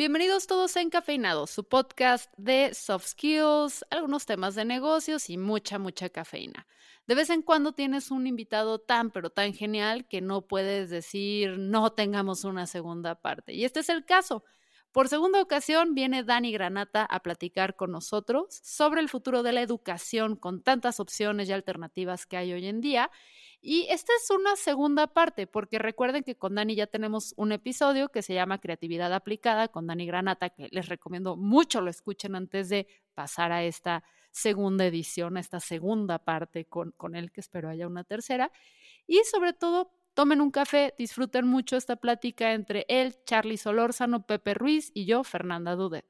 Bienvenidos todos a Encafeinados, su podcast de soft skills, algunos temas de negocios y mucha, mucha cafeína. De vez en cuando tienes un invitado tan, pero tan genial que no puedes decir no tengamos una segunda parte. Y este es el caso. Por segunda ocasión viene Dani Granata a platicar con nosotros sobre el futuro de la educación con tantas opciones y alternativas que hay hoy en día. Y esta es una segunda parte, porque recuerden que con Dani ya tenemos un episodio que se llama Creatividad Aplicada con Dani Granata, que les recomiendo mucho lo escuchen antes de pasar a esta segunda edición, a esta segunda parte con, con él, que espero haya una tercera. Y sobre todo, Tomen un café, disfruten mucho esta plática entre él, Charlie Solórzano, Pepe Ruiz y yo, Fernanda Dudet.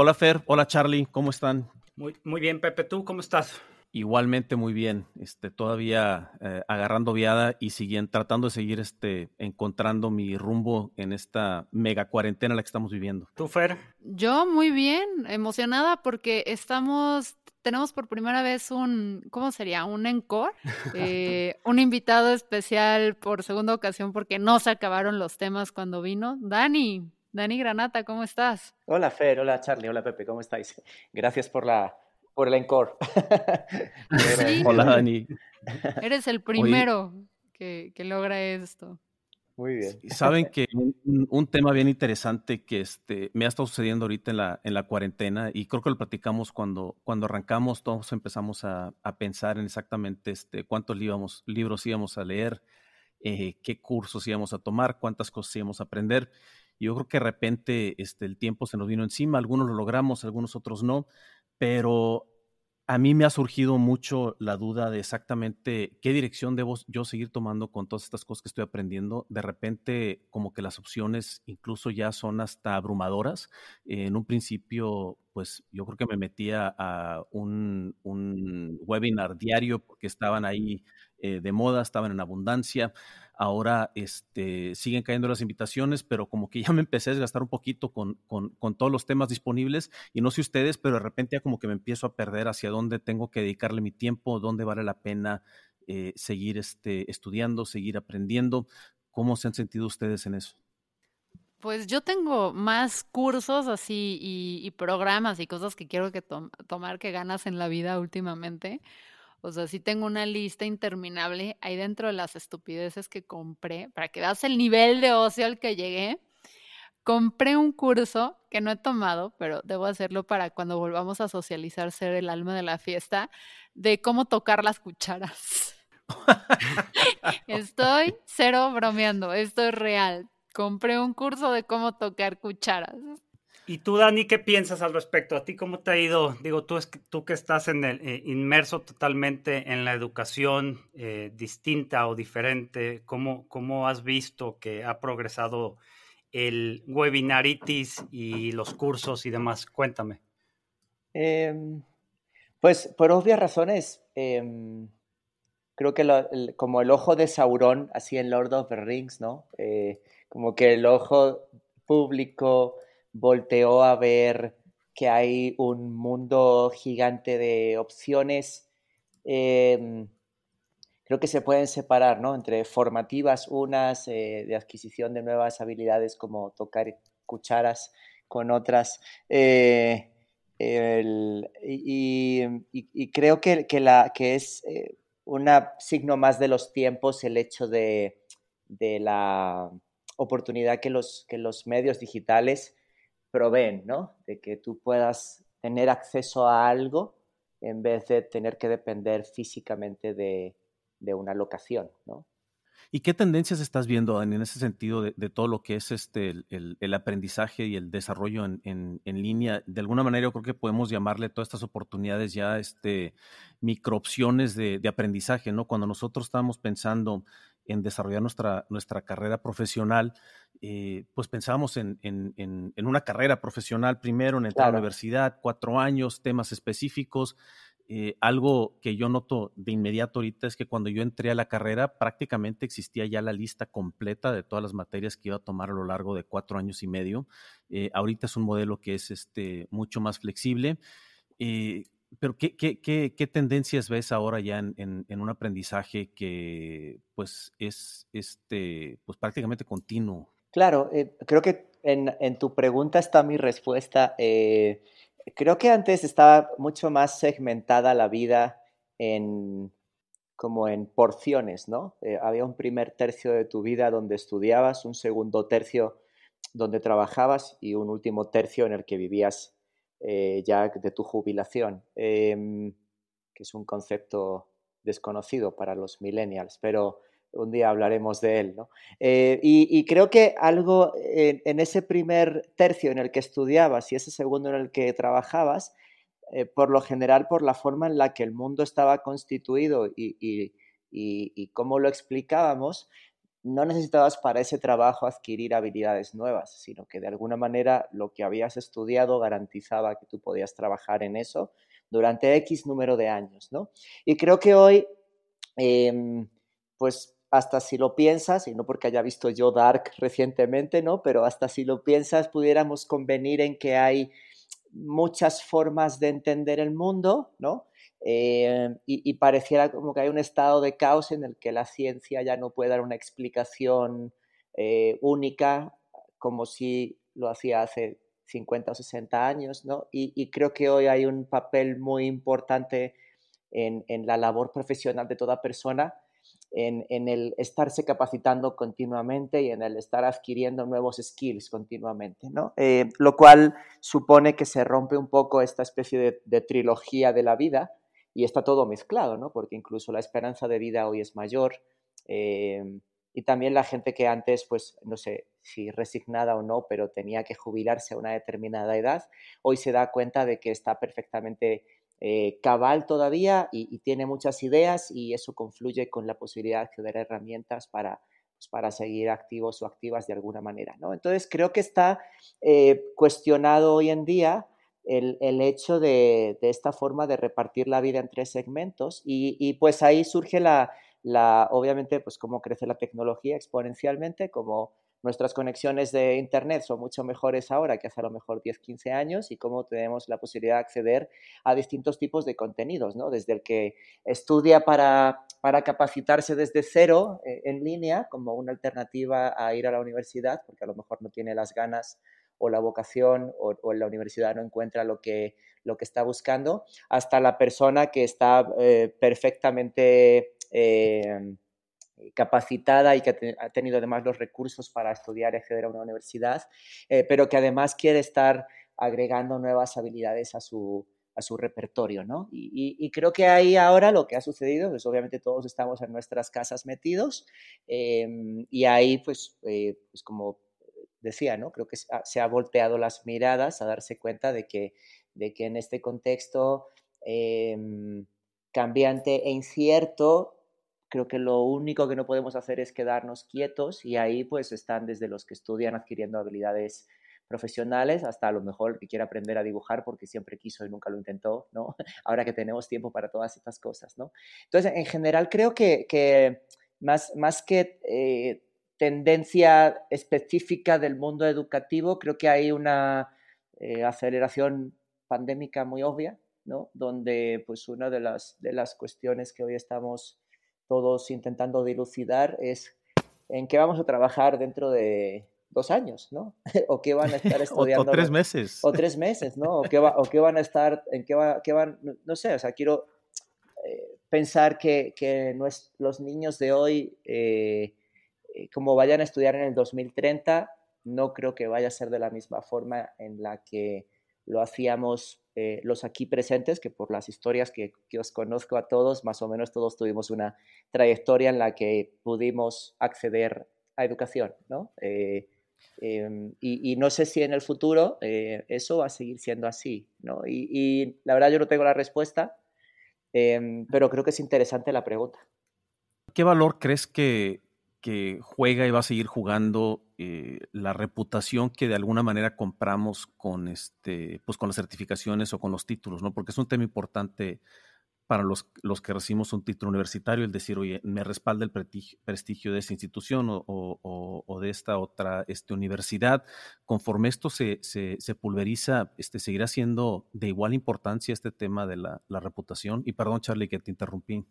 Hola Fer, hola Charlie, ¿cómo están? Muy, muy bien, Pepe, ¿tú cómo estás? Igualmente muy bien, este, todavía eh, agarrando viada y siguen, tratando de seguir este, encontrando mi rumbo en esta mega cuarentena la que estamos viviendo. ¿Tú, Fer? Yo muy bien, emocionada porque estamos, tenemos por primera vez un, ¿cómo sería? Un encore, eh, un invitado especial por segunda ocasión porque no se acabaron los temas cuando vino. Dani, Dani Granata, ¿cómo estás? Hola Fer, hola Charlie, hola Pepe, ¿cómo estáis? Gracias por la por el encore. Hola Dani. Eres el primero que, logra esto. Muy bien. Saben que un, tema bien interesante que este, me ha estado sucediendo ahorita en la, en la cuarentena y creo que lo platicamos cuando, cuando arrancamos, todos empezamos a, pensar en exactamente este, cuántos libros íbamos a leer, eh, qué cursos íbamos a tomar, cuántas cosas íbamos a aprender. Yo creo que de repente este, el tiempo se nos vino encima, algunos lo logramos, algunos otros no, pero a mí me ha surgido mucho la duda de exactamente qué dirección debo yo seguir tomando con todas estas cosas que estoy aprendiendo. De repente, como que las opciones incluso ya son hasta abrumadoras. en un principio, pues yo creo que me metía a un, webinar diario porque estaban ahí eh, de moda, estaban en abundancia. Ahora este, siguen cayendo las invitaciones, pero como que ya me empecé a desgastar un poquito con, todos los temas disponibles y no sé ustedes, pero de repente ya como que me empiezo a perder hacia dónde tengo que dedicarle mi tiempo, dónde vale la pena eh, seguir este, estudiando, seguir aprendiendo. ¿Cómo se han sentido ustedes en eso? Pues yo tengo más cursos así y, programas y cosas que quiero que tomar que ganas en la vida últimamente. O sea, sí tengo una lista interminable ahí dentro de las estupideces que compré, para que veas el nivel de ocio al que llegué. Compré un curso que no he tomado, pero debo hacerlo para cuando volvamos a socializar, ser el alma de la fiesta, de cómo tocar las cucharas. Estoy cero bromeando, esto es real. Compré un curso de cómo tocar cucharas. ¿Y tú, Dani, qué piensas al respecto? ¿A ti cómo te ha ido? Digo, tú, es, tú que estás en el, eh, inmerso totalmente en la educación eh, distinta o diferente, ¿cómo, ¿cómo has visto que ha progresado el webinaritis y los cursos y demás? Cuéntame. Em, pues por obvias razones, em, creo que como el ojo de Sauron, así en Lord of the Rings, ¿no? Como que el ojo público volteó a ver que hay un mundo gigante de opciones. Em, creo que se pueden separar, ¿no? Entre formativas, unas eh, de adquisición de nuevas habilidades como tocar cucharas con otras. Eh, y, creo que, la, que es eh, un signo más de los tiempos el hecho de, de la oportunidad que los, que los medios digitales proveen, ¿no? De que tú puedas tener acceso a algo en vez de tener que depender físicamente de, una locación, ¿no? ¿Y qué tendencias estás viendo en ese sentido de, todo lo que es este, el, aprendizaje y el desarrollo en, línea? De alguna manera yo creo que podemos llamarle todas estas oportunidades ya este, microopciones de, de aprendizaje, ¿no? Cuando nosotros estamos pensando en desarrollar nuestra, nuestra carrera profesional, eh, pues pensábamos en, una carrera profesional primero, en entrar a la universidad, cuatro años, temas específicos. eh, algo que yo noto de inmediato ahorita es que cuando yo entré a la carrera prácticamente existía ya la lista completa de todas las materias que iba a tomar a lo largo de cuatro años y medio. Eh, ahorita es un modelo que es este, mucho más flexible. Eh, pero ¿qué, qué, qué, tendencias ves ahora ya en, en, en, un aprendizaje que pues es este, pues prácticamente continuo? Claro, eh, creo que en, en, tu pregunta está mi respuesta. Eh, creo que antes estaba mucho más segmentada la vida en como en porciones, ¿no? Eh, había un primer tercio de tu vida donde estudiabas, un segundo tercio donde trabajabas y un último tercio en el que vivías eh, ya de tu jubilación, eh, que es un concepto desconocido para los millennials, pero un día hablaremos de él. ¿no? Eh, y, creo que algo en, en, ese primer tercio en el que estudiabas y ese segundo en el que trabajabas, eh, por lo general por la forma en la que el mundo estaba constituido y, y, y cómo lo explicábamos, no necesitabas para ese trabajo adquirir habilidades nuevas, sino que de alguna manera lo que habías estudiado garantizaba que tú podías trabajar en eso durante X número de años, ¿no? Y creo que hoy, eh, pues hasta si lo piensas, y no porque haya visto yo Dark recientemente, ¿no? Pero hasta si lo piensas, pudiéramos convenir en que hay muchas formas de entender el mundo, ¿no? Eh, y, y, pareciera como que hay un estado de caos en el que la ciencia ya no puede dar una explicación eh, única como si lo hacía hace 50 o 60 años, ¿no? Y, y creo que hoy hay un papel muy importante en, en la labor profesional de toda persona, en, en, el estarse capacitando continuamente y en el estar adquiriendo nuevos skills continuamente, ¿no? Eh, lo cual supone que se rompe un poco esta especie de, de trilogía de la vida, y está todo mezclado, ¿no? Porque incluso la esperanza de vida hoy es mayor eh, y también la gente que antes, pues, no sé si resignada o no, pero tenía que jubilarse a una determinada edad, hoy se da cuenta de que está perfectamente eh, cabal todavía y, tiene muchas ideas y eso confluye con la posibilidad de acceder a herramientas para, pues, para seguir activos o activas de alguna manera, ¿no? Entonces creo que está eh, cuestionado hoy en día el, el hecho de, de, esta forma de repartir la vida en tres segmentos y, y pues ahí surge la, la, obviamente, pues cómo crece la tecnología exponencialmente, como nuestras conexiones de Internet son mucho mejores ahora que hace a lo mejor 10, 15 años y cómo tenemos la posibilidad de acceder a distintos tipos de contenidos, ¿no? Desde el que estudia para, para capacitarse desde cero eh, en línea como una alternativa a ir a la universidad, porque a lo mejor no tiene las ganas o la vocación o, la universidad no encuentra lo que, lo que está buscando, hasta la persona que está eh, perfectamente eh, capacitada y que ha, te, ha, tenido además los recursos para estudiar y acceder a una universidad, eh, pero que además quiere estar agregando nuevas habilidades a su, a su repertorio, ¿no? Y, creo que ahí ahora lo que ha sucedido, pues obviamente todos estamos en nuestras casas metidos y ahí pues, pues como decía, ¿no? Creo que se ha volteado las miradas a darse cuenta de que, de que en este contexto eh, cambiante e incierto, creo que lo único que no podemos hacer es quedarnos quietos y ahí pues están desde los que estudian adquiriendo habilidades profesionales hasta a lo mejor que quiera aprender a dibujar porque siempre quiso y nunca lo intentó, ¿no? Ahora que tenemos tiempo para todas estas cosas, ¿no? Entonces, en general creo que, que más, más que eh, tendencia específica del mundo educativo, creo que hay una eh, aceleración pandémica muy obvia, ¿no? Donde pues una de las, de las cuestiones que hoy estamos todos intentando dilucidar es en qué vamos a trabajar dentro de dos años, ¿no? o qué van a estar estudiando. o, o, tres meses. O tres meses, ¿no? O qué, va, o qué van a estar, en qué, va, qué van, no, sé, o sea, quiero eh, pensar que, que los niños de hoy eh, como vayan a estudiar en el 2030, no creo que vaya a ser de la misma forma en la que lo hacíamos eh, los aquí presentes, que por las historias que, que, os conozco a todos, más o menos todos tuvimos una trayectoria en la que pudimos acceder a educación, ¿no? Eh, eh, y, no sé si en el futuro eh, eso va a seguir siendo así, ¿no? Y, y, la verdad yo no tengo la respuesta, eh, pero creo que es interesante la pregunta. ¿Qué valor crees que juega y va a seguir jugando eh, la reputación que de alguna manera compramos con este pues con las certificaciones o con los títulos, ¿no? Porque es un tema importante para los, los que recibimos un título universitario, el decir, oye, me respalda el prestigio, de esa institución o, de esta otra este, universidad. Conforme esto se, se, pulveriza, este, ¿seguirá siendo de igual importancia este tema de la, la reputación? Y perdón, Charlie, que te interrumpí.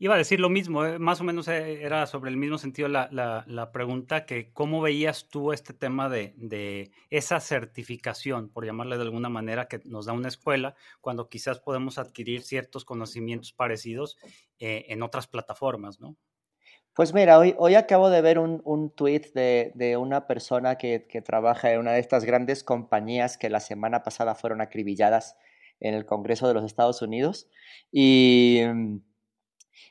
Iba a decir lo mismo, eh, más o menos eh, era sobre el mismo sentido la, la, pregunta, que cómo veías tú este tema de, de, esa certificación, por llamarle de alguna manera, que nos da una escuela, cuando quizás podemos adquirir ciertos conocimientos parecidos eh, en otras plataformas, ¿no? Pues mira, hoy, hoy acabo de ver un, un tweet de, de, una persona que, que trabaja en una de estas grandes compañías que la semana pasada fueron acribilladas en el Congreso de los Estados Unidos y mm,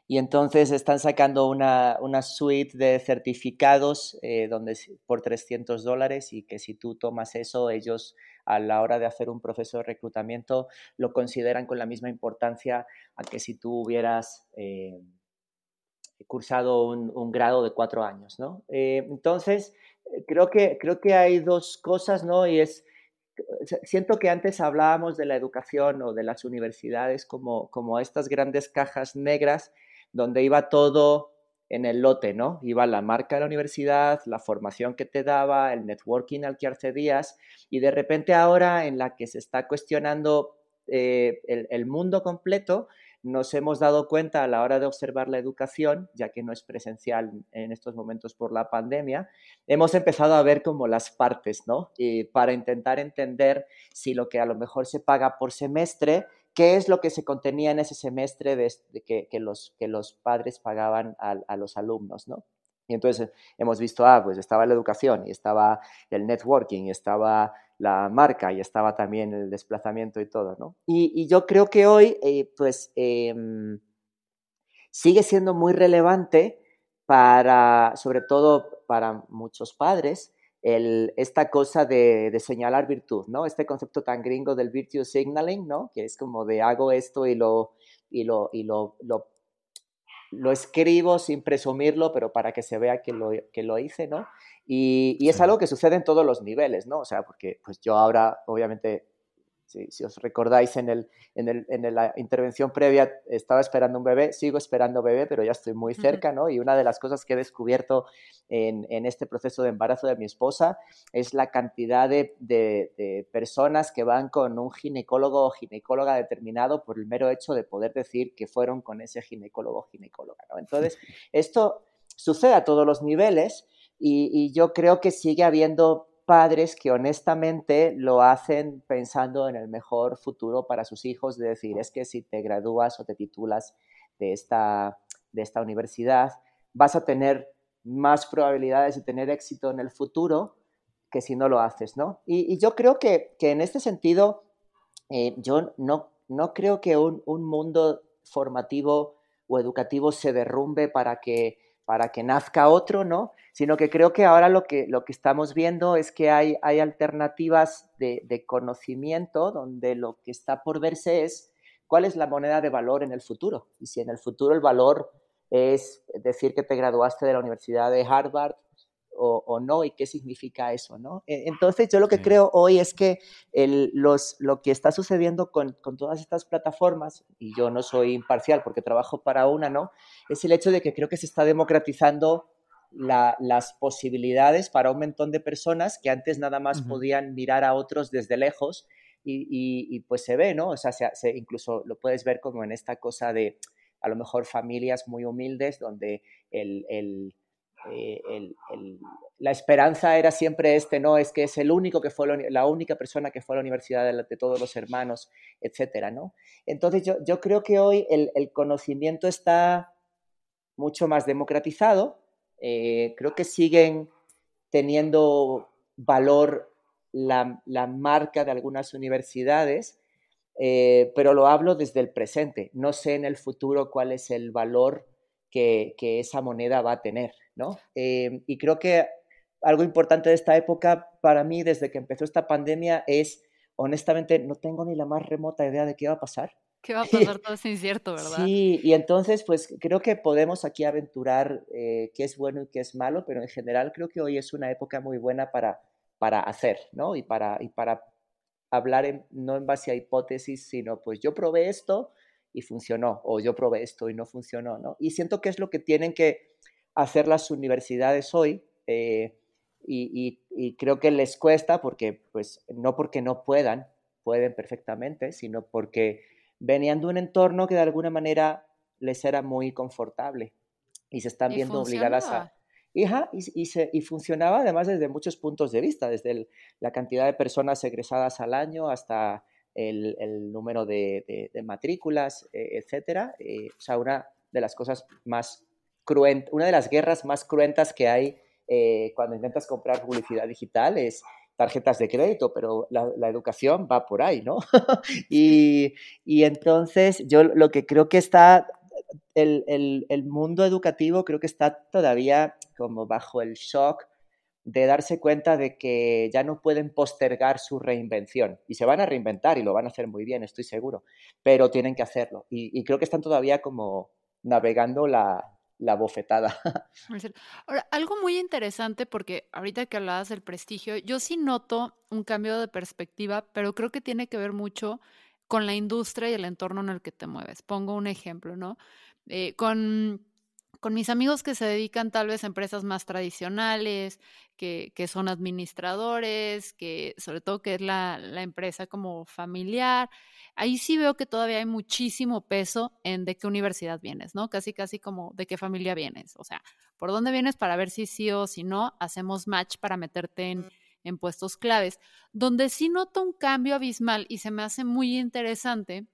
y entonces están sacando una, una suite de certificados eh, donde, por 300 dólares y que si tú tomas eso, ellos a la hora de hacer un proceso de reclutamiento lo consideran con la misma importancia a que si tú hubieras eh, cursado un, un, grado de cuatro años, ¿no? Eh, entonces, creo que, creo que hay dos cosas, ¿no? Y es, siento que antes hablábamos de la educación o de las universidades como, como estas grandes cajas negras donde iba todo en el lote, ¿no? Iba la marca de la universidad, la formación que te daba, el networking al que accedías, y de repente ahora en la que se está cuestionando eh, el, mundo completo, nos hemos dado cuenta a la hora de observar la educación, ya que no es presencial en estos momentos por la pandemia, hemos empezado a ver como las partes, ¿no? Y para intentar entender si lo que a lo mejor se paga por semestre qué es lo que se contenía en ese semestre de, que, los, que los padres pagaban a, los alumnos, ¿no? Y entonces hemos visto, ah, pues estaba la educación y estaba el networking y estaba la marca y estaba también el desplazamiento y todo, ¿no? Y, yo creo que hoy, eh, pues, em, sigue siendo muy relevante para, sobre todo para muchos padres, esta cosa de, señalar virtud, ¿no? Este concepto tan gringo del virtue signaling, ¿no? Que es como de hago esto y lo, y lo, y lo, lo escribo sin presumirlo, pero para que se vea que lo, que lo hice, ¿no? Y, y es algo que sucede en todos los niveles, ¿no? O sea, porque pues yo ahora, obviamente, si, os recordáis en, el, en, el, en, la intervención previa, estaba esperando un bebé, sigo esperando bebé, pero ya estoy muy cerca, ¿no? Y una de las cosas que he descubierto en, en este proceso de embarazo de mi esposa es la cantidad de, de, personas que van con un ginecólogo o ginecóloga determinado por el mero hecho de poder decir que fueron con ese ginecólogo o ginecóloga, ¿no? Entonces, esto sucede a todos los niveles y, y yo creo que sigue habiendo padres que honestamente lo hacen pensando en el mejor futuro para sus hijos, de decir, es que si te gradúas o te titulas de esta, de esta universidad, vas a tener más probabilidades de tener éxito en el futuro que si no lo haces, ¿no? Y, yo creo que, en este sentido, eh, yo no, no creo que un, un mundo formativo o educativo se derrumbe para que para que nazca otro, ¿no? Sino que creo que ahora lo que, lo que estamos viendo es que hay, hay alternativas de, de, conocimiento donde lo que está por verse es cuál es la moneda de valor en el futuro. Y si en el futuro el valor es decir que te graduaste de la Universidad de Harvard o, no y qué significa eso, ¿no? E, entonces yo lo que creo hoy es que el, los, lo que está sucediendo con, con, todas estas plataformas, y yo no soy imparcial porque trabajo para una, ¿no? Es el hecho de que creo que se está democratizando la, las posibilidades para un montón de personas que antes nada más podían mirar a otros desde lejos y, y, pues se ve, ¿no? O sea, se, incluso lo puedes ver como en esta cosa de a lo mejor familias muy humildes donde el, el eh, la esperanza era siempre este, no, es que es el único que fue la, única persona que fue a la universidad de, todos los hermanos, etcétera, ¿no? Entonces yo, yo creo que hoy el, conocimiento está mucho más democratizado, eh, creo que siguen teniendo valor la, marca de algunas universidades, eh, pero lo hablo desde el presente, no sé en el futuro cuál es el valor que, que esa moneda va a tener. ¿no? Em, y creo que algo importante de esta época para mí, desde que empezó esta pandemia, es, honestamente, no tengo ni la más remota idea de qué va a pasar. ¿Qué va a pasar? Todo es incierto, ¿verdad? Sí, y entonces, pues creo que podemos aquí aventurar eh, qué es bueno y qué es malo, pero en general creo que hoy es una época muy buena para, para hacer, ¿no? Y para, y para hablar no en base a hipótesis, sino pues yo probé esto y funcionó, o yo probé esto y no funcionó, ¿no? Y siento que es lo que tienen que hacer las universidades hoy, eh, y, y, creo que les cuesta porque, pues, no porque no puedan, pueden perfectamente, sino porque venían de un entorno que de alguna manera les era muy confortable y se están viendo obligadas a... Hija, y, se, y, funcionaba además desde muchos puntos de vista, desde la cantidad de personas egresadas al año hasta el, número de, matrículas, eh, etcétera. Eh, o sea, una de las cosas más cruentas, una de las guerras más cruentas que hay eh, cuando intentas comprar publicidad digital es tarjetas de crédito, pero la, educación va por ahí, ¿no? y, entonces yo lo que creo que está el, mundo educativo creo que está todavía como bajo el shock de darse cuenta de que ya no pueden postergar su reinvención. Y se van a reinventar y lo van a hacer muy bien, estoy seguro, pero tienen que hacerlo. Y, creo que están todavía como navegando la, la bofetada. Ahora, algo muy interesante, porque ahorita que hablabas del prestigio, yo sí noto un cambio de perspectiva, pero creo que tiene que ver mucho con la industria y el entorno en el que te mueves. Pongo un ejemplo, ¿no? Eh, con, con, mis amigos que se dedican tal vez a empresas más tradicionales, que, son administradores, que sobre todo que es la, empresa como familiar, ahí sí veo que todavía hay muchísimo peso en de qué universidad vienes, ¿no? Casi, casi como de qué familia vienes. O sea, por dónde vienes para ver si sí o si no, hacemos match para meterte en puestos claves. Donde sí noto un cambio abismal y se me hace muy interesante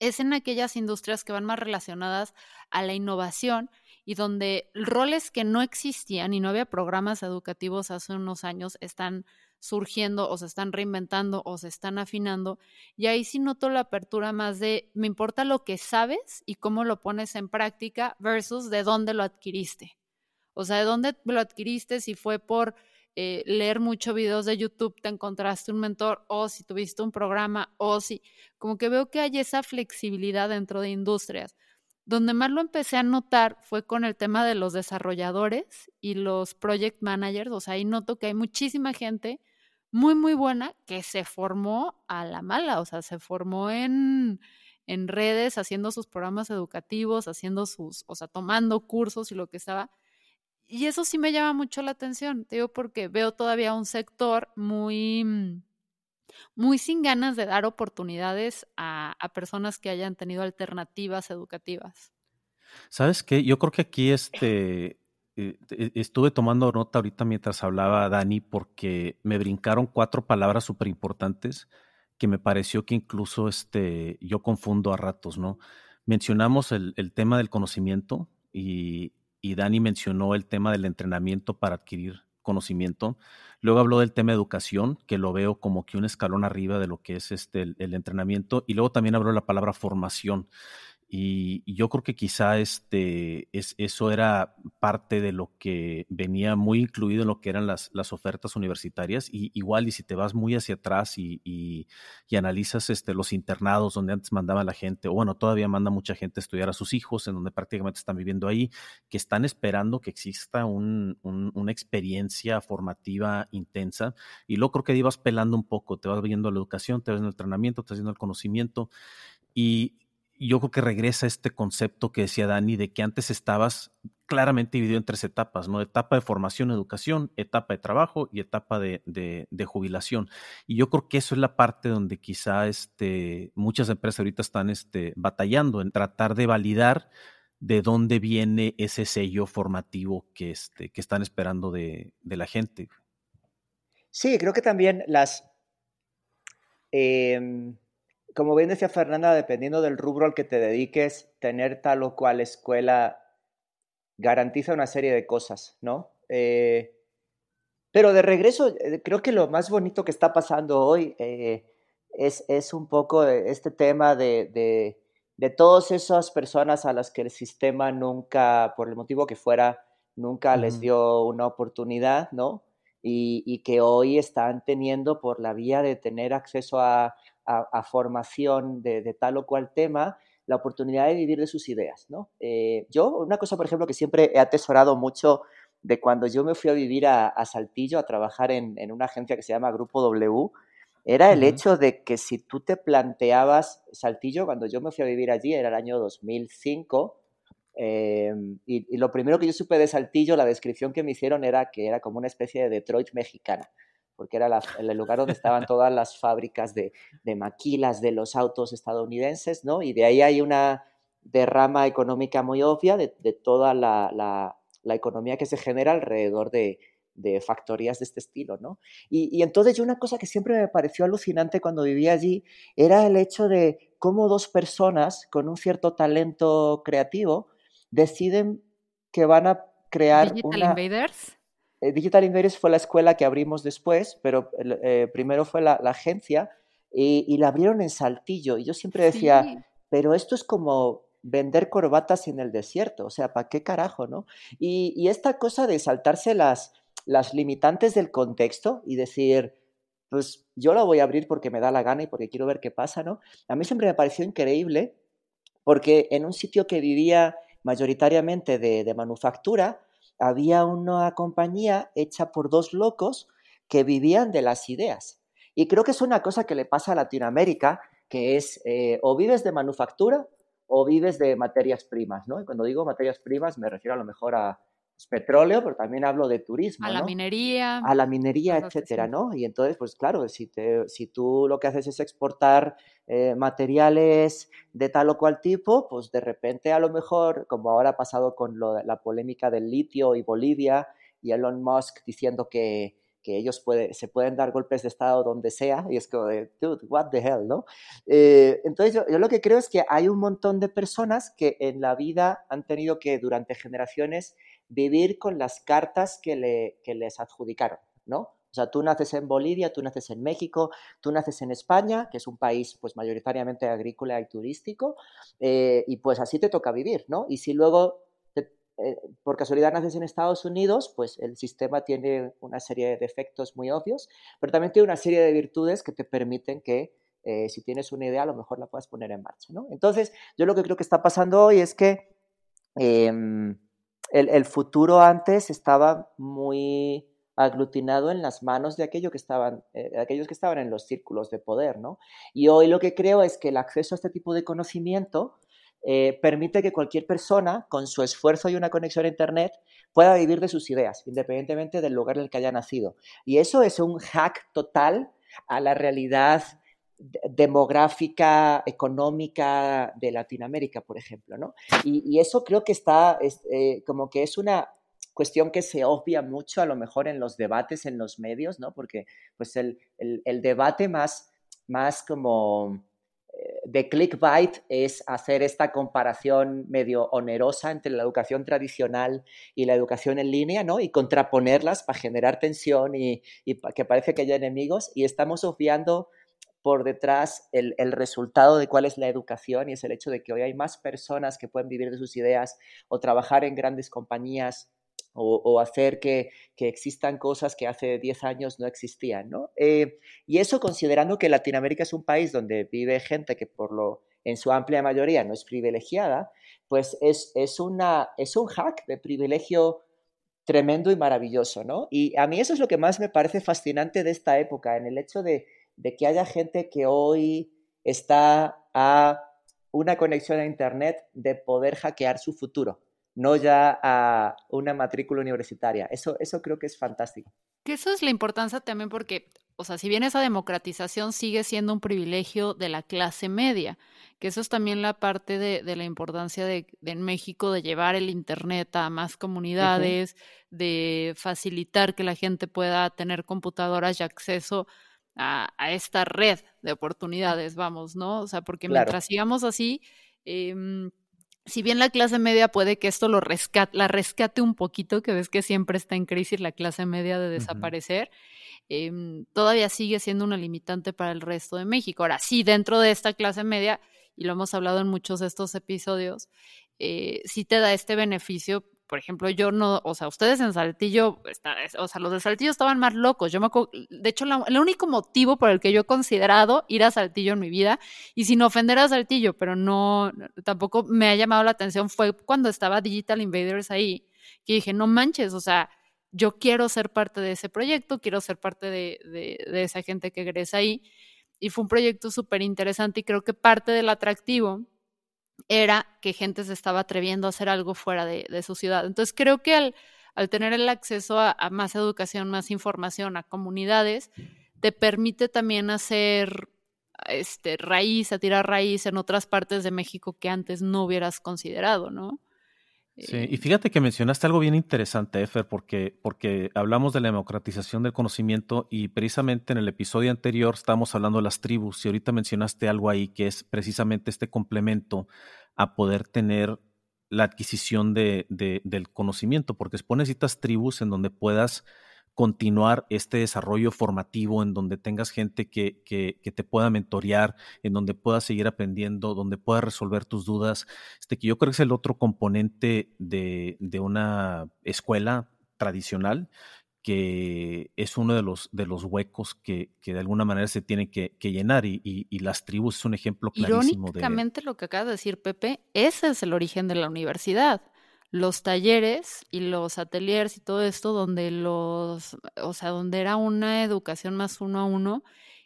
es en aquellas industrias que van más relacionadas a la innovación y donde roles que no existían y no había programas educativos hace unos años están surgiendo o se están reinventando o se están afinando. Y ahí sí noto la apertura más de, me importa lo que sabes y cómo lo pones en práctica versus de dónde lo adquiriste. O sea, de dónde lo adquiriste, si fue por eh, leer muchos videos de YouTube, te encontraste un mentor o si tuviste un programa o si, como que veo que hay esa flexibilidad dentro de industrias. Donde más lo empecé a notar fue con el tema de los desarrolladores y los project managers, o sea, ahí noto que hay muchísima gente muy, muy buena que se formó a la mala, o sea, se formó en, en redes, haciendo sus programas educativos, haciendo sus, o sea, tomando cursos y lo que estaba y eso sí me llama mucho la atención, digo, porque veo todavía un sector muy, mm, muy sin ganas de dar oportunidades a, personas que hayan tenido alternativas educativas. ¿Sabes qué? Yo creo que aquí este, eh, e, estuve tomando nota ahorita mientras hablaba Dani porque me brincaron cuatro palabras súper importantes que me pareció que incluso este, yo confundo a ratos, ¿no? Mencionamos el, el tema del conocimiento y y Dani mencionó el tema del entrenamiento para adquirir conocimiento. Luego habló del tema de educación, que lo veo como que un escalón arriba de lo que es este, el entrenamiento. Y luego también habló la palabra formación. Y, yo creo que quizá este, es, eso era parte de lo que venía muy incluido en lo que eran las, las ofertas universitarias. Y igual, y si te vas muy hacia atrás y, y, analizas este, los internados donde antes mandaba la gente, o bueno, todavía manda mucha gente a estudiar a sus hijos, en donde prácticamente están viviendo ahí, que están esperando que exista un, una experiencia formativa intensa. Y luego creo que ibas pelando un poco, te vas viendo la educación, te vas viendo el entrenamiento, te vas viendo el conocimiento. Y yo creo que regresa este concepto que decía Dani de que antes estabas claramente dividido en tres etapas, ¿no? Etapa de formación, educación, etapa de trabajo y etapa de, jubilación. Y yo creo que eso es la parte donde quizá este, muchas empresas ahorita están este, batallando en tratar de validar de dónde viene ese sello formativo que, este, que están esperando de, la gente. Sí, creo que también las... Em, como bien decía Fernanda, dependiendo del rubro al que te dediques, tener tal o cual escuela garantiza una serie de cosas, ¿no? Eh, pero de regreso, eh, creo que lo más bonito que está pasando hoy eh, es, es, un poco este tema de, de, de, todas esas personas a las que el sistema nunca, por el motivo que fuera, nunca les dio una oportunidad, ¿no? Y, y, que hoy están teniendo por la vía de tener acceso a, a, formación de, tal o cual tema, la oportunidad de vivir de sus ideas. ¿no? Eh, yo, una cosa, por ejemplo, que siempre he atesorado mucho de cuando yo me fui a vivir a, Saltillo a trabajar en, una agencia que se llama Grupo W, era el hecho de que si tú te planteabas Saltillo, cuando yo me fui a vivir allí, era el año 2005, eh, y, lo primero que yo supe de Saltillo, la descripción que me hicieron era que era como una especie de Detroit mexicana, porque era el lugar donde estaban todas las fábricas de, maquilas de los autos estadounidenses, ¿no? Y de ahí hay una derrama económica muy obvia de, toda la, economía que se genera alrededor de, de factorías de este estilo, ¿no? Y, entonces yo una cosa que siempre me pareció alucinante cuando vivía allí era el hecho de cómo dos personas con un cierto talento creativo deciden que van a crear Digital Invaders. Eh, Digital Invaders fue la escuela que abrimos después, pero eh, primero fue la, agencia y, la abrieron en Saltillo. Y yo siempre decía, pero esto es como vender corbatas en el desierto, o sea, ¿para qué carajo, no? Y, y esta cosa de saltarse las, las limitantes del contexto y decir, pues yo la voy a abrir porque me da la gana y porque quiero ver qué pasa, ¿no? A mí siempre me pareció increíble porque en un sitio que vivía mayoritariamente de, manufactura, había una compañía hecha por dos locos que vivían de las ideas. Y creo que es una cosa que le pasa a Latinoamérica, que es eh, o vives de manufactura o vives de materias primas, ¿no? Y cuando digo materias primas me refiero a lo mejor a petróleo, pero también hablo de turismo. A la minería. A la minería, etcétera, ¿no? Y entonces, pues claro, si, te, si tú lo que haces es exportar eh, materiales de tal o cual tipo, pues de repente a lo mejor, como ahora ha pasado con la polémica del litio y Bolivia y Elon Musk diciendo que, que ellos puede, se pueden dar golpes de Estado donde sea, y es como de, dude, what the hell, ¿no? Eh, entonces yo, yo, lo que creo es que hay un montón de personas que en la vida han tenido que durante generaciones vivir con las cartas que, le, que les adjudicaron, ¿no? O sea, tú naces en Bolivia, tú naces en México, tú naces en España, que es un país pues mayoritariamente agrícola y turístico, eh, y pues así te toca vivir, ¿no? Y si luego eh, por casualidad naces en Estados Unidos, pues el sistema tiene una serie de defectos muy obvios, pero también tiene una serie de virtudes que te permiten que eh, si tienes una idea a lo mejor la puedas poner en marcha, ¿no? Entonces, yo lo que creo que está pasando hoy es que el, futuro antes estaba muy aglutinado en las manos de, aquello que estaban, eh, aquellos que estaban en los círculos de poder, ¿no? Y hoy lo que creo es que el acceso a este tipo de conocimiento eh, permite que cualquier persona, con su esfuerzo y una conexión a Internet, pueda vivir de sus ideas, independientemente del lugar en el que haya nacido. Y eso es un hack total a la realidad demográfica, económica de Latinoamérica, por ejemplo, ¿no? Y, eso creo que está, eh, como que es una cuestión que se obvia mucho a lo mejor en los debates en los medios, ¿no? Porque pues el, debate más, más como eh, de clickbait es hacer esta comparación medio onerosa entre la educación tradicional y la educación en línea, ¿no? Y contraponerlas para generar tensión y, y que parece que haya enemigos y estamos obviando por detrás el, resultado de cuál es la educación y es el hecho de que hoy hay más personas que pueden vivir de sus ideas o trabajar en grandes compañías o, hacer que, existan cosas que hace 10 años no existían, ¿no? Eh, y eso considerando que Latinoamérica es un país donde vive gente que por lo, en su amplia mayoría no es privilegiada, pues es, es, una, es un hack de privilegio tremendo y maravilloso, ¿no? Y a mí eso es lo que más me parece fascinante de esta época, en el hecho de, de que haya gente que hoy está a una conexión a Internet de poder hackear su futuro, no ya a una matrícula universitaria. Eso, eso creo que es fantástico. Que eso es la importancia también porque, o sea, si bien esa democratización sigue siendo un privilegio de la clase media, que eso es también la parte de, la importancia de, en México de llevar el Internet a más comunidades, de facilitar que la gente pueda tener computadoras y acceso a, esta red de oportunidades, vamos, ¿no? O sea, porque mientras sigamos así, em, si bien la clase media puede que esto lo rescate, la rescate un poquito, que ves que siempre está en crisis la clase media de desaparecer, em, todavía sigue siendo una limitante para el resto de México. Ahora, sí, dentro de esta clase media, y lo hemos hablado en muchos de estos episodios, eh, sí te da este beneficio por ejemplo, yo no, o sea, ustedes en Saltillo, o sea, los de Saltillo estaban más locos. Yo me de hecho, el único motivo por el que yo he considerado ir a Saltillo en mi vida, y sin ofender a Saltillo, pero no, tampoco me ha llamado la atención, fue cuando estaba Digital Invaders ahí, que dije, no manches, o sea, yo quiero ser parte de ese proyecto, quiero ser parte de, de, esa gente que egresa ahí. Y fue un proyecto súper interesante y creo que parte del atractivo era que gente se estaba atreviendo a hacer algo fuera de, su ciudad. Entonces creo que al, al tener el acceso a, más educación, más información, a comunidades, te permite también hacer este, raíz, a tirar raíz en otras partes de México que antes no hubieras considerado, ¿no? Sí, y fíjate que mencionaste algo bien interesante, Efer, porque, porque hablamos de la democratización del conocimiento y precisamente en el episodio anterior estábamos hablando de las tribus y ahorita mencionaste algo ahí que es precisamente este complemento a poder tener la adquisición de, del conocimiento, porque después necesitas tribus en donde puedas continuar este desarrollo formativo, en donde tengas gente que, que, te pueda mentorear, en donde puedas seguir aprendiendo, donde puedas resolver tus dudas. Este, que yo creo que es el otro componente de, de una escuela tradicional que es uno de los, de los huecos que, que de alguna manera se tiene que, llenar y, y, las tribus es un ejemplo clarísimo Irónicamente, lo que acaba de decir Pepe, ese es el origen de la universidad. Los talleres y los ateliers y todo esto donde los, o sea, donde era una educación más uno a uno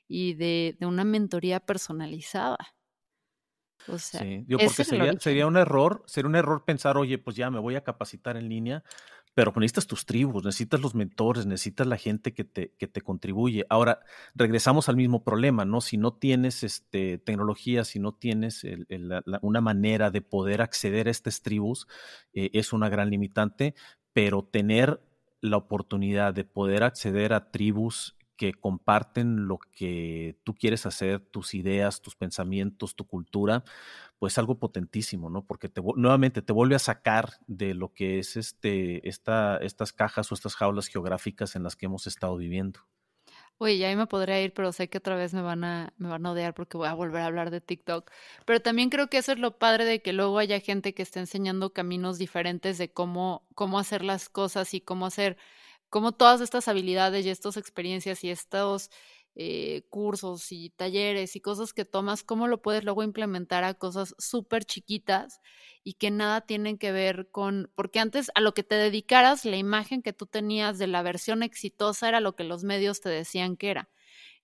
y de, de una mentoría personalizada. O sea, sí, yo porque sería, sería, un error, sería un error pensar, oye, pues ya me voy a capacitar en línea, pero necesitas tus tribus, necesitas los mentores, necesitas la gente que te, que te contribuye. Ahora, regresamos al mismo problema, ¿no? Si no tienes este, tecnología, si no tienes una manera de poder acceder a estas tribus, eh, es una gran limitante, pero tener la oportunidad de poder acceder a tribus que comparten lo que tú quieres hacer, tus ideas, tus pensamientos, tu cultura, pues algo potentísimo, ¿no? Porque te, nuevamente te vuelve a sacar de lo que es este, esta, estas cajas o estas jaulas geográficas en las que hemos estado viviendo. Oye, ya me podría ir, pero sé que otra vez me van a, me van a porque voy a volver a hablar de TikTok. Pero también creo que eso es lo padre de que luego haya gente que esté enseñando caminos diferentes de cómo, cómo hacer las cosas y cómo hacer cómo todas estas habilidades y estas experiencias y estos eh, cursos y talleres y cosas que tomas, cómo lo puedes luego implementar a cosas súper chiquitas y que nada tienen que ver con, porque antes a lo que te dedicaras, la imagen que tú tenías de la versión exitosa era lo que los medios te decían que era.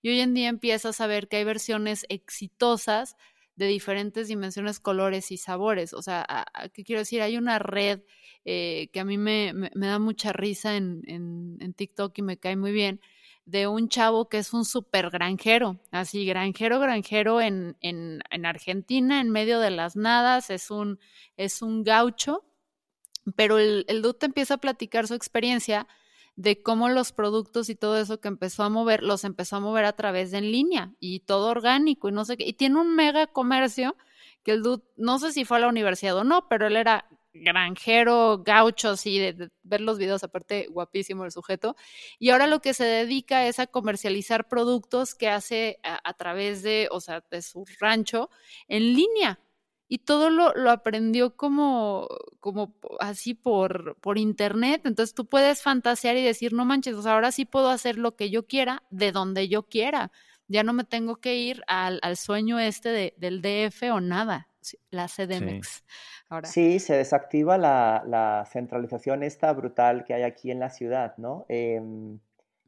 Y hoy en día empiezas a ver que hay versiones exitosas de diferentes dimensiones, colores y sabores. O sea, ¿qué quiero decir? Hay una red eh, que a mí me, da mucha risa en, en, TikTok y me cae muy bien, de un chavo que es un súper granjero, así, granjero, granjero en, en, en, Argentina, en medio de las nadas, es un, es un gaucho, pero el, el empieza a platicar su experiencia de cómo los productos y todo eso que empezó a mover, los empezó a mover a través de en línea y todo orgánico y no sé qué. Y tiene un mega comercio que el dude, no sé si fue a la universidad o no, pero él era granjero, gaucho, así, de, ver los videos, aparte guapísimo el sujeto. Y ahora lo que se dedica es a comercializar productos que hace a, través de, o sea, de su rancho en línea. Y todo lo, lo aprendió como, como así por, por internet. Entonces tú puedes fantasear y decir, no manches, o sea, ahora sí puedo hacer lo que yo quiera, de donde yo quiera. Ya no me tengo que ir al, al sueño este de, del DF o nada, la CDMX. Sí, se desactiva la, centralización esta brutal que hay aquí en la ciudad, ¿no? Em,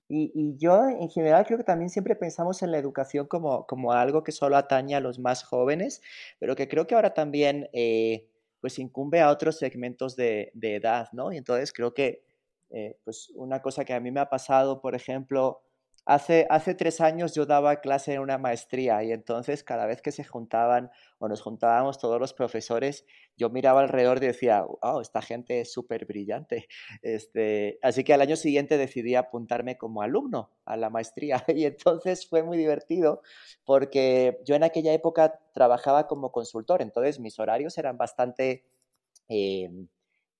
y, yo en general creo que también siempre pensamos en la educación como, como algo que solo atañe a los más jóvenes, pero que creo que ahora también eh, pues incumbe a otros segmentos de, edad, ¿no? Y entonces creo que eh, pues una cosa que a mí me ha pasado, por ejemplo, Hace, hace tres años yo daba clase en una maestría y entonces cada vez que se juntaban o nos juntábamos todos los profesores, yo miraba alrededor y decía, oh, esta gente es súper brillante. Este, así que al año siguiente decidí apuntarme como alumno a la maestría y entonces fue muy divertido porque yo en aquella época trabajaba como consultor, entonces mis horarios eran bastante... Em,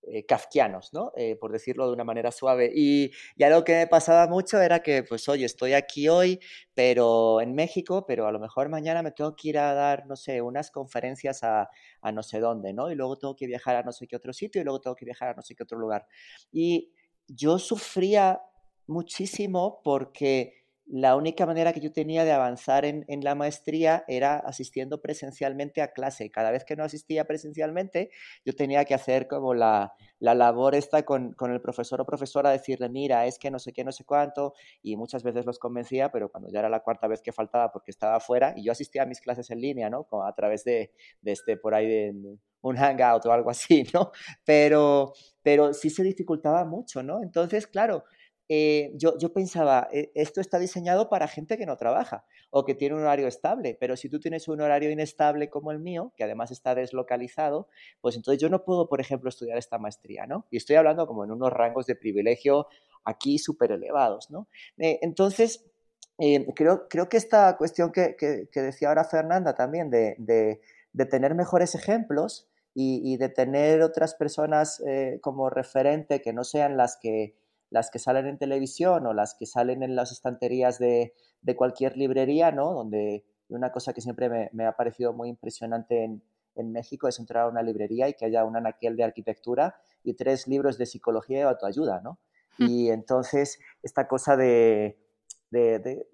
eh, kafkianos, ¿no? Eh, por decirlo de una manera suave. Y, y, algo que me pasaba mucho era que, pues, oye, estoy aquí hoy, pero en México, pero a lo mejor mañana me tengo que ir a dar, no sé, unas conferencias a, a no sé dónde, ¿no? Y luego tengo que viajar a no sé qué otro sitio y luego tengo que viajar a no sé qué otro lugar. Y yo sufría muchísimo porque la única manera que yo tenía de avanzar en, la maestría era asistiendo presencialmente a clase. Cada vez que no asistía presencialmente, yo tenía que hacer como la, labor esta con, el profesor o profesora, decirle, mira, es que no sé qué, no sé cuánto, y muchas veces los convencía, pero cuando ya era la cuarta vez que faltaba porque estaba fuera, y yo asistía a mis clases en línea, ¿no? A través de, de este, por ahí, de, un hangout o algo así, ¿no? Pero, pero sí se dificultaba mucho, ¿no? Entonces, claro, eh, yo, yo, pensaba, eh, esto está diseñado para gente que no trabaja o que tiene un horario estable, pero si tú tienes un horario inestable como el mío, que además está deslocalizado, pues entonces yo no puedo, por ejemplo, estudiar esta maestría, ¿no? Y estoy hablando como en unos rangos de privilegio aquí súper elevados, ¿no? Eh, entonces, creo, creo que esta cuestión que, que, decía ahora Fernanda también de, de, tener mejores ejemplos y, de tener otras personas como referente que no sean las que las que salen en televisión o las que salen en las estanterías de, cualquier librería, ¿no? Donde una cosa que siempre me, ha parecido muy impresionante en, México es entrar a una librería y que haya un anaquel de arquitectura y tres libros de psicología y autoayuda, ¿no? Hmm. Y entonces esta cosa de, de,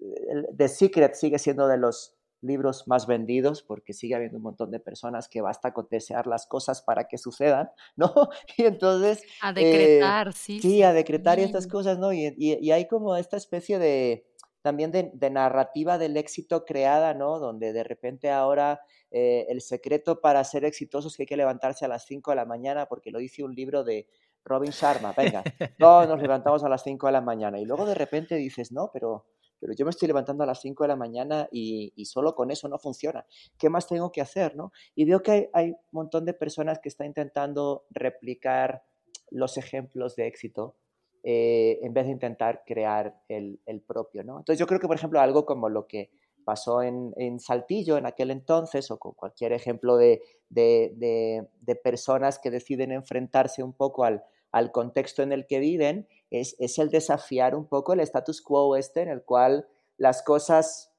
de, Secret sigue siendo de los libros más vendidos porque sigue habiendo un montón de personas que basta con desear las cosas para que sucedan, ¿no? Y entonces... A decretar, eh, sí. Sí, a decretar y estas cosas, ¿no? Y, y, hay como esta especie de también de, narrativa del éxito creada, ¿no? Donde de repente ahora eh, el secreto para ser exitoso es que hay que levantarse a las 5 de la mañana porque lo dice un libro de Robin Sharma, venga, todos nos levantamos a las 5 de la mañana y luego de repente dices, no, pero pero yo me estoy levantando a las 5 de la mañana y, solo con eso no funciona. ¿Qué más tengo que hacer? ¿no? Y veo que hay, un montón de personas que están intentando replicar los ejemplos de éxito eh, en vez de intentar crear el, propio. ¿no? Entonces yo creo que, por ejemplo, algo como lo que pasó en, Saltillo en aquel entonces o con cualquier ejemplo de, de personas que deciden enfrentarse un poco al, al contexto en el que viven, es, el desafiar un poco el status quo este en el cual las cosas,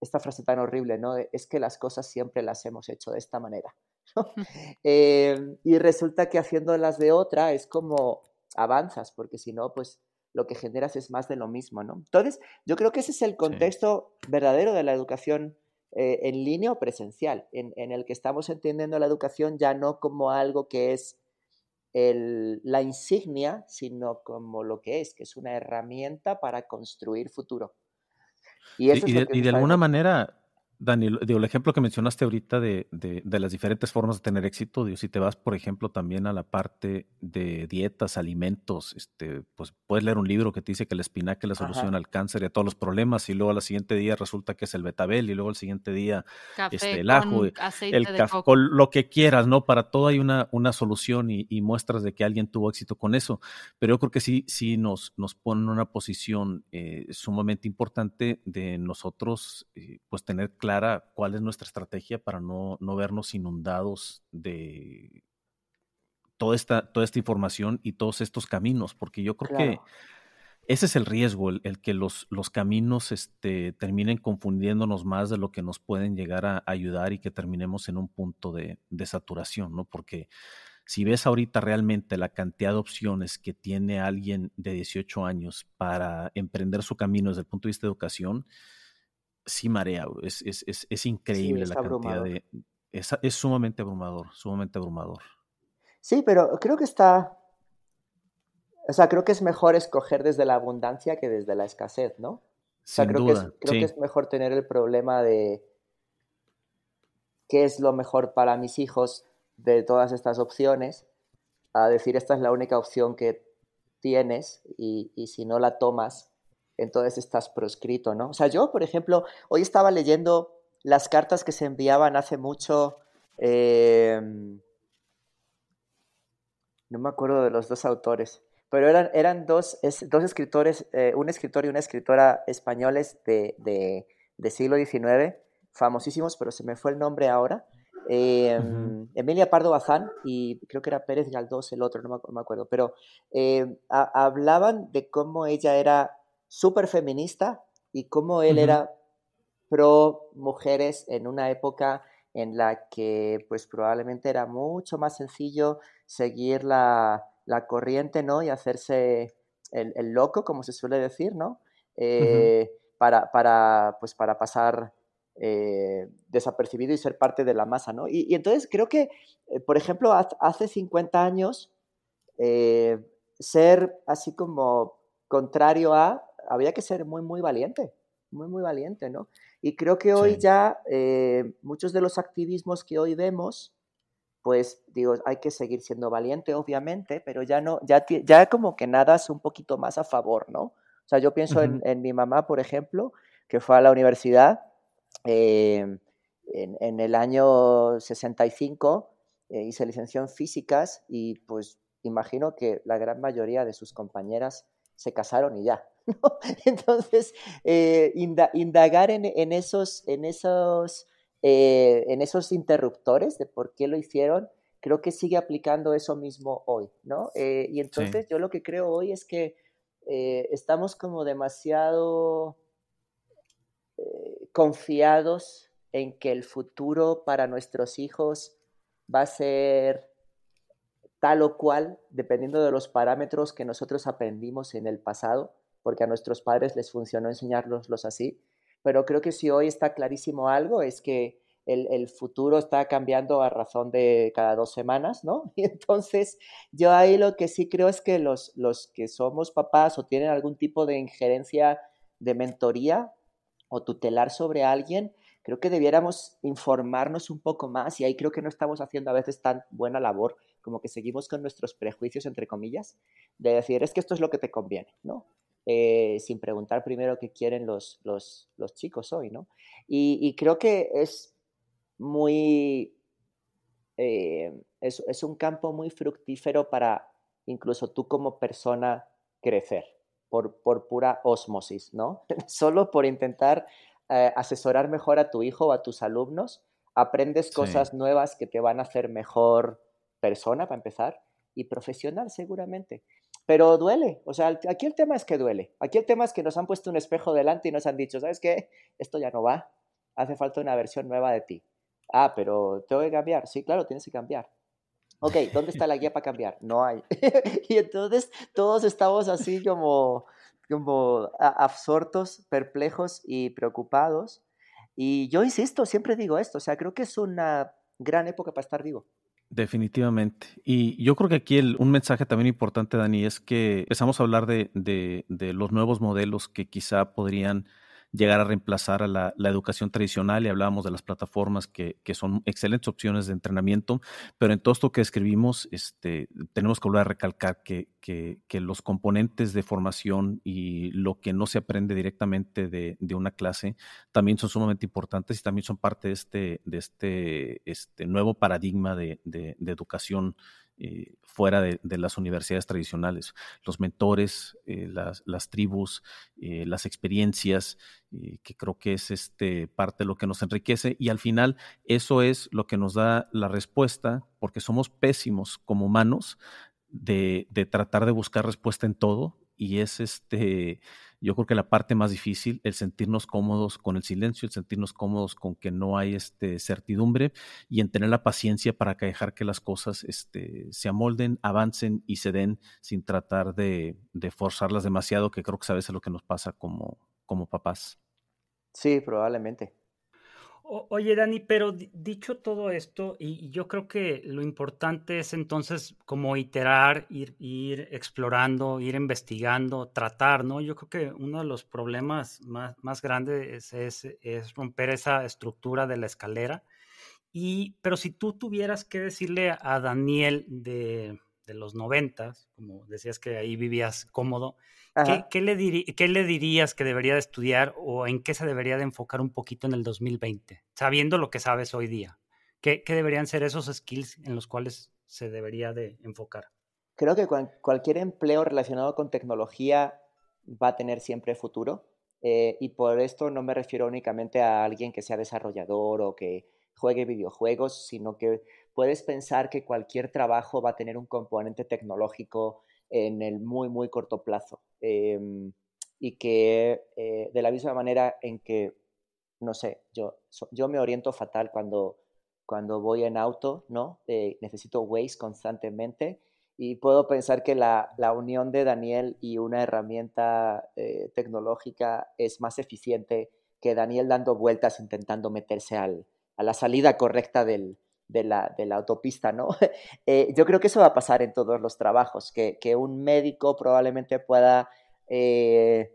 esta frase tan horrible, ¿no? Es que las cosas siempre las hemos hecho de esta manera. Em, y resulta que haciéndolas de otra es como avanzas, porque si no, pues lo que generas es más de lo mismo, ¿no? Entonces, yo creo que ese es el contexto verdadero de la educación eh, en línea o presencial, en, en, el que estamos entendiendo la educación ya no como algo que es la insignia, sino como lo que es, que es una herramienta para construir futuro. Y, de, alguna manera, Daniel, digo, el ejemplo que mencionaste ahorita de, de, las diferentes formas de tener éxito, digo, si te vas, por ejemplo, también a la parte de dietas, alimentos, este, pues puedes leer un libro que te dice que la espinaca es la solución al cáncer y a todos los problemas, y luego al siguiente día resulta que es el betabel, y luego al siguiente día este, el ajo, el café, lo que quieras, ¿no? Para todo hay una, una solución y, muestras de que alguien tuvo éxito con eso. Pero yo creo que sí, sí nos, nos pone en una posición eh, sumamente importante de nosotros, eh, pues tener claro clara cuál es nuestra estrategia para no, no vernos inundados de toda esta, toda esta información y todos estos caminos, porque yo creo que ese es el riesgo, el, que los, los caminos este, terminen confundiéndonos más de lo que nos pueden llegar a ayudar y que terminemos en un punto de, de saturación, ¿no? Porque si ves ahorita realmente la cantidad de opciones que tiene alguien de 18 años para emprender su camino desde el punto de vista de educación, sí marea, es, es, es, es increíble la cantidad de... Es, es sumamente abrumador, sumamente abrumador. Sí, pero creo que está... O sea, creo que es mejor escoger desde la abundancia que desde la escasez, ¿no? O sea, creo, que, es, creo que es mejor tener el problema de qué es lo mejor para mis hijos de todas estas opciones, a decir esta es la única opción que tienes y, y si no la tomas, entonces estás proscrito, ¿no? O sea, yo, por ejemplo, hoy estaba leyendo las cartas que se enviaban hace mucho, em, no me acuerdo de los dos autores, pero eran, eran dos, dos escritores, eh, un escritor y una escritora españoles de, de, siglo XIX, famosísimos, pero se me fue el nombre ahora. Em, Emilia Pardo Bazán y creo que era Pérez Galdós el otro, no me, acuerdo, pero em, hablaban de cómo ella era súper feminista y cómo él era pro mujeres en una época en la que pues probablemente era mucho más sencillo seguir la, corriente, ¿no? Y hacerse el, loco, como se suele decir, ¿no? Eh, para, para, pues para pasar eh, desapercibido y ser parte de la masa, ¿no? Y, entonces creo que, eh, por ejemplo, hace 50 años, ser así como contrario a, había que ser muy, muy valiente, muy, muy valiente, ¿no? Y creo que hoy ya muchos de los activismos que hoy vemos, pues digo, hay que seguir siendo valiente, obviamente, pero ya no, ya, ya como que nada es un poquito más a favor, ¿no? O sea, yo pienso en, en mi mamá, por ejemplo, que fue a la universidad Em, en, el año 65 eh, y se licenció en físicas y pues imagino que la gran mayoría de sus compañeras se casaron y ya. Entonces, eh, indagar en, esos, en, esos, eh, en esos interruptores de por qué lo hicieron, creo que sigue aplicando eso mismo hoy, ¿no? y entonces yo lo que creo hoy es que estamos como demasiado confiados en que el futuro para nuestros hijos va a ser tal o cual, dependiendo de los parámetros que nosotros aprendimos en el pasado, porque a nuestros padres les funcionó enseñárnoslos así. Pero creo que si hoy está clarísimo algo, es que el, futuro está cambiando a razón de cada dos semanas, ¿no? Y entonces yo ahí lo que sí creo es que los, los que somos papás o tienen algún tipo de injerencia de mentoría o tutelar sobre alguien, creo que debiéramos informarnos un poco más y ahí creo que no estamos haciendo a veces tan buena labor como que seguimos con nuestros prejuicios, entre comillas, de decir, es que esto es lo que te conviene, ¿no? Eh, sin preguntar primero qué quieren los, los, los chicos hoy, ¿no? Y, creo que es muy... Eh, es, es un campo muy fructífero para incluso tú como persona crecer por, pura osmosis, ¿no? Solo por intentar eh, asesorar mejor a tu hijo o a tus alumnos, aprendes cosas nuevas que te van a hacer mejor persona, para empezar, y profesional seguramente. Pero duele, o sea, aquí el tema es que duele. Aquí el tema es que nos han puesto un espejo delante y nos han dicho, ¿sabes qué? Esto ya no va, hace falta una versión nueva de ti. Ah, pero tengo que cambiar. Sí, claro, tienes que cambiar. Ok, ¿dónde está la guía para cambiar? No hay. y entonces todos estamos así como, como absortos, perplejos y preocupados. Y yo insisto, siempre digo esto, o sea, creo que es una gran época para estar vivo. Definitivamente. Y yo creo que aquí un mensaje también importante, Dani, es que empezamos a hablar de, de, de los nuevos modelos que quizá podrían llegar a reemplazar a la, educación tradicional y hablábamos de las plataformas que, son excelentes opciones de entrenamiento, pero en todo esto que escribimos este, tenemos que volver a recalcar que, los componentes de formación y lo que no se aprende directamente de, una clase también son sumamente importantes y también son parte de este, de este, este nuevo paradigma de, de educación eh, fuera de, las universidades tradicionales. Los mentores, eh, las, tribus, eh, las experiencias, que creo que es este, parte de lo que nos enriquece y al final eso es lo que nos da la respuesta, porque somos pésimos como humanos de, de tratar de buscar respuesta en todo y es este yo creo que la parte más difícil, el sentirnos cómodos con el silencio, el sentirnos cómodos con que no hay este, certidumbre y en tener la paciencia para dejar que las cosas este, se amolden, avancen y se den sin tratar de, de forzarlas demasiado, que creo que a veces es lo que nos pasa como, como papás. Sí, probablemente oye, Dani, pero dicho todo esto, y, yo creo que lo importante es entonces como iterar, ir, ir explorando, ir investigando, tratar, ¿no? Yo creo que uno de los problemas más, más grandes es, es, romper esa estructura de la escalera. Y, pero si tú tuvieras que decirle a Daniel de, de los noventas, como decías que ahí vivías cómodo, ¿qué, le le dirías que debería de estudiar o en qué se debería de enfocar un poquito en el 2020, sabiendo lo que sabes hoy día? ¿Qué, deberían ser esos skills en los cuales se debería de enfocar? Creo que cualquier empleo relacionado con tecnología va a tener siempre futuro. Eh, y por esto no me refiero únicamente a alguien que sea desarrollador o que juegue videojuegos, sino que puedes pensar que cualquier trabajo va a tener un componente tecnológico en el muy, muy corto plazo. Em, y que eh, de la misma manera en que, no sé, yo, yo me oriento fatal cuando, cuando voy en auto, ¿no? Eh, necesito Waze constantemente y puedo pensar que la, unión de Daniel y una herramienta eh, tecnológica es más eficiente que Daniel dando vueltas intentando meterse al, a la salida correcta del, de, la, de, la, autopista, ¿no? Eh, yo creo que eso va a pasar en todos los trabajos, que, un médico probablemente pueda... Eh,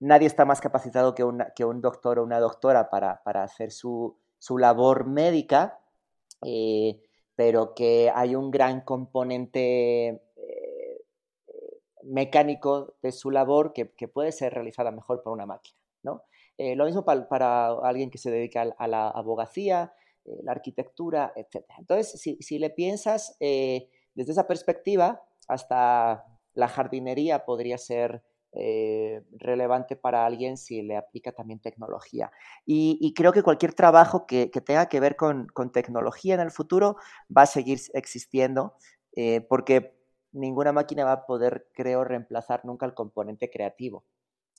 nadie está más capacitado que, un doctor o una doctora para, hacer su, labor médica, eh, pero que hay un gran componente mecánico de su labor que, que, puede ser realizada mejor por una máquina. Eh, lo mismo para, alguien que se dedica a, la abogacía, eh, la arquitectura, etc. Entonces, si, le piensas eh, desde esa perspectiva, hasta la jardinería podría ser relevante para alguien si le aplica también tecnología. Y, creo que cualquier trabajo que, tenga que ver con, con, tecnología en el futuro va a seguir existiendo, porque ninguna máquina va a poder, creo, reemplazar nunca el componente creativo.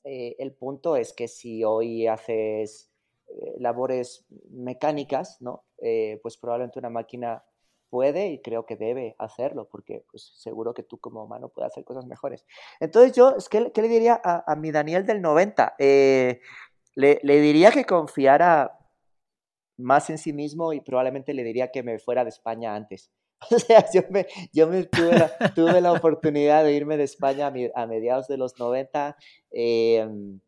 Eh, el punto es que si hoy haces eh, labores mecánicas, ¿no? Eh, pues probablemente una máquina puede y creo que debe hacerlo, porque pues, seguro que tú como humano puedes hacer cosas mejores. Entonces yo, ¿qué, qué le diría a, mi Daniel del 90? le, le diría que confiara más en sí mismo y probablemente le diría que me fuera de España antes. O sea, yo, me, yo me tuve, la, tuve la oportunidad de irme de España a, mediados de los 90 em,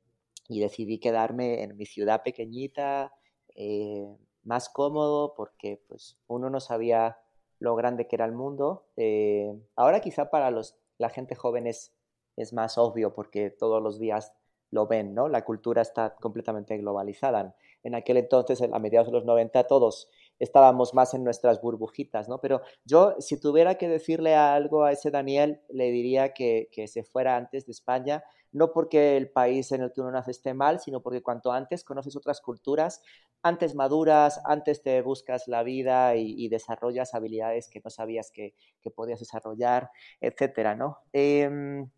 y decidí quedarme en mi ciudad pequeñita, eh, más cómodo, porque pues uno no sabía lo grande que era el mundo. Eh, ahora quizá para los, la gente joven es, es más obvio porque todos los días lo ven, ¿no? La cultura está completamente globalizada. En aquel entonces, a mediados de los 90, todos estábamos más en nuestras burbujitas, ¿no? Pero yo, si tuviera que decirle algo a ese Daniel, le diría que, se fuera antes de España, no porque el país en el que uno nace esté mal, sino porque cuanto antes conoces otras culturas, antes maduras, antes te buscas la vida y, desarrollas habilidades que no sabías que, podías desarrollar, etcétera, ¿no? Em,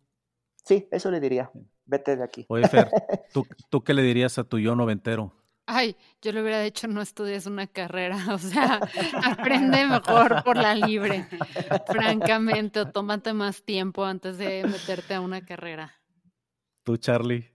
sí, eso le diría. Vete de aquí. Oye, Fer, ¿tú, ¿tú qué le dirías a tu yo noventero? Ay, yo le hubiera dicho no estudies una carrera, o sea, aprende mejor por la libre, francamente, o tómate más tiempo antes de meterte a una carrera. ¿Tú, Charlie?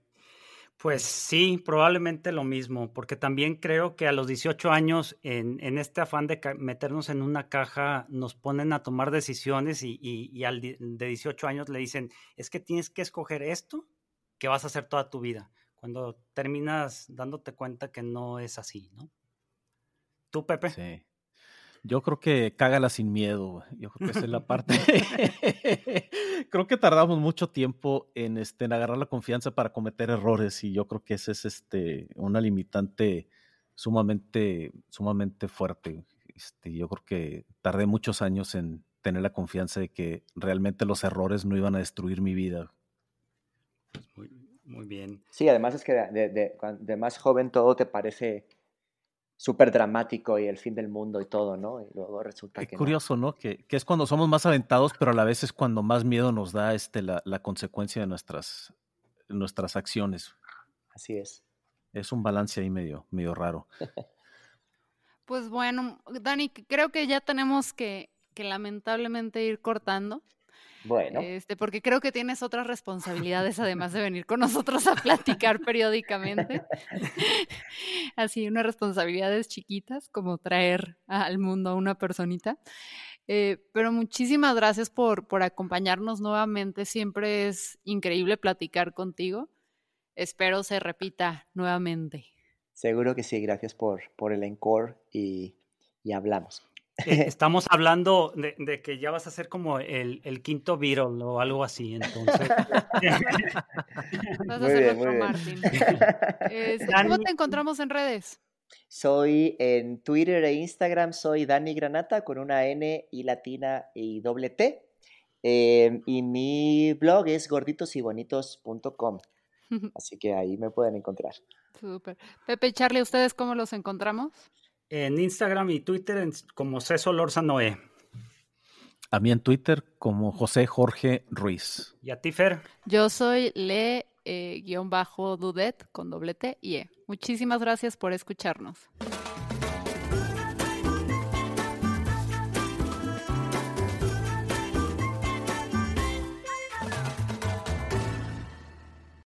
Pues sí, probablemente lo mismo, porque también creo que a los 18 años, en, en este afán de meternos en una caja, nos ponen a tomar decisiones y, y, y al de 18 años le dicen, es que tienes que escoger esto que vas a hacer toda tu vida cuando terminas dándote cuenta que no es así, ¿no? ¿Tú, Pepe? Sí. Yo creo que cágala sin miedo. Yo creo que esa es la parte. creo que tardamos mucho tiempo en, este, en agarrar la confianza para cometer errores y yo creo que ese es este, una limitante sumamente, sumamente fuerte. Este, yo creo que tardé muchos años en tener la confianza de que realmente los errores no iban a destruir mi vida. Muy, muy bien. Sí, además es que de, más joven todo te parece súper dramático y el fin del mundo y todo, ¿no? Y luego resulta Qué que curioso, ¿no? Que, es cuando somos más aventados, pero a la vez es cuando más miedo nos da este, la, consecuencia de nuestras, nuestras acciones. Así es. Es un balance ahí medio, medio raro. pues bueno, Dani, creo que ya tenemos que, que lamentablemente ir cortando. Bueno. Este, porque creo que tienes otras responsabilidades además de venir con nosotros a platicar periódicamente. Así, unas responsabilidades chiquitas, como traer al mundo a una personita. Eh, pero muchísimas gracias por, por acompañarnos nuevamente. Siempre es increíble platicar contigo. Espero se repita nuevamente. Seguro que sí, gracias por, por el encore y, y hablamos. Eh, estamos hablando de, que ya vas a ser como el, quinto Beatle o algo así, entonces. vas a ser nuestro Martin. Este, ¿Cómo te encontramos en redes? Soy en Twitter e Instagram, soy Dani Granata con una N y latina y doble T. Em, y mi blog es gorditosybonitos.com. Así que ahí me pueden encontrar. Súper. Pepe y Charlie, ¿ustedes cómo los encontramos? En Instagram y Twitter como César Lorza Noé. A mí en Twitter como José Jorge Ruiz. ¿Y a ti, Fer? Yo soy le-dudet con doble T y E. Muchísimas gracias por escucharnos.